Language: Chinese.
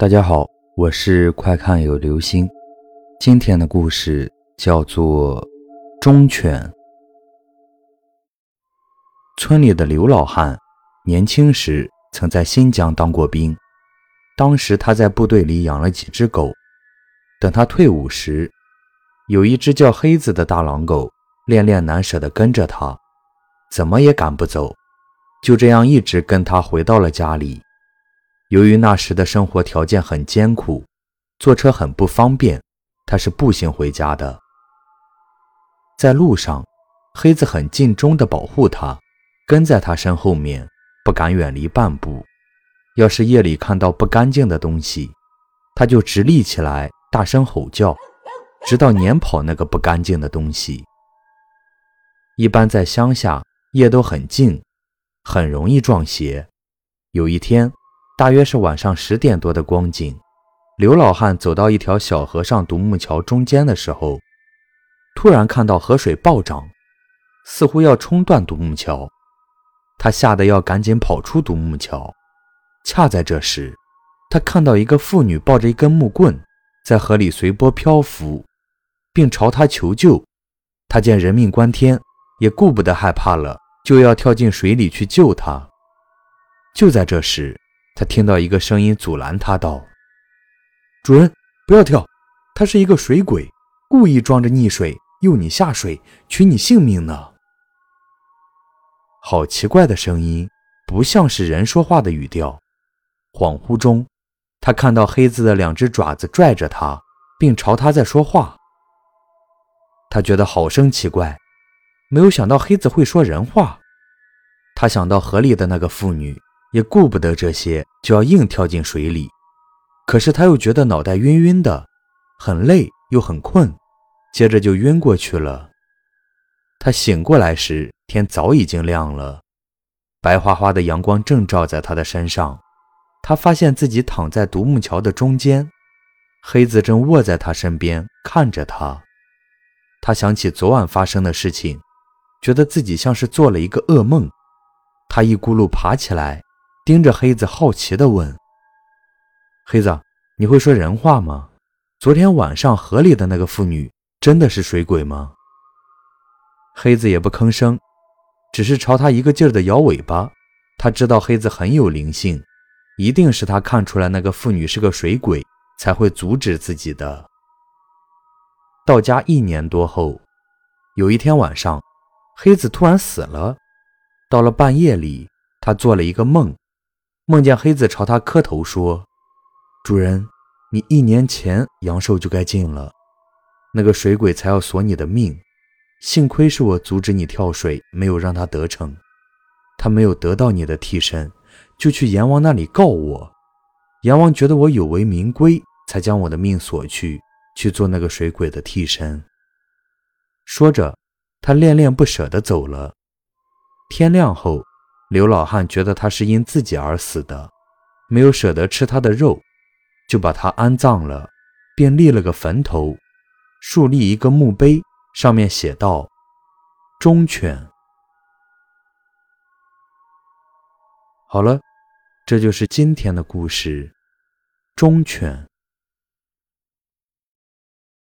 大家好，我是快看有流星。今天的故事叫做《忠犬》。村里的刘老汉年轻时曾在新疆当过兵，当时他在部队里养了几只狗。等他退伍时，有一只叫黑子的大狼狗，恋恋难舍地跟着他，怎么也赶不走，就这样一直跟他回到了家里。由于那时的生活条件很艰苦，坐车很不方便，他是步行回家的。在路上，黑子很尽忠地保护他，跟在他身后面，不敢远离半步。要是夜里看到不干净的东西，他就直立起来，大声吼叫，直到撵跑那个不干净的东西。一般在乡下，夜都很静，很容易撞邪。有一天。大约是晚上十点多的光景，刘老汉走到一条小河上独木桥中间的时候，突然看到河水暴涨，似乎要冲断独木桥。他吓得要赶紧跑出独木桥。恰在这时，他看到一个妇女抱着一根木棍，在河里随波漂浮，并朝他求救。他见人命关天，也顾不得害怕了，就要跳进水里去救她。就在这时，他听到一个声音阻拦他道：“主人，不要跳，他是一个水鬼，故意装着溺水诱你下水，取你性命呢。”好奇怪的声音，不像是人说话的语调。恍惚中，他看到黑子的两只爪子拽着他，并朝他在说话。他觉得好生奇怪，没有想到黑子会说人话。他想到河里的那个妇女。也顾不得这些，就要硬跳进水里。可是他又觉得脑袋晕晕的，很累又很困，接着就晕过去了。他醒过来时，天早已经亮了，白花花的阳光正照在他的身上。他发现自己躺在独木桥的中间，黑子正卧在他身边看着他。他想起昨晚发生的事情，觉得自己像是做了一个噩梦。他一咕噜爬起来。盯着黑子，好奇地问：“黑子，你会说人话吗？昨天晚上河里的那个妇女真的是水鬼吗？”黑子也不吭声，只是朝他一个劲儿地摇尾巴。他知道黑子很有灵性，一定是他看出来那个妇女是个水鬼，才会阻止自己的。到家一年多后，有一天晚上，黑子突然死了。到了半夜里，他做了一个梦。梦见黑子朝他磕头说：“主人，你一年前阳寿就该尽了，那个水鬼才要索你的命。幸亏是我阻止你跳水，没有让他得逞。他没有得到你的替身，就去阎王那里告我。阎王觉得我有违民规，才将我的命索去，去做那个水鬼的替身。”说着，他恋恋不舍地走了。天亮后。刘老汉觉得他是因自己而死的，没有舍得吃他的肉，就把他安葬了，便立了个坟头，竖立一个墓碑，上面写道：“忠犬。”好了，这就是今天的故事，忠犬。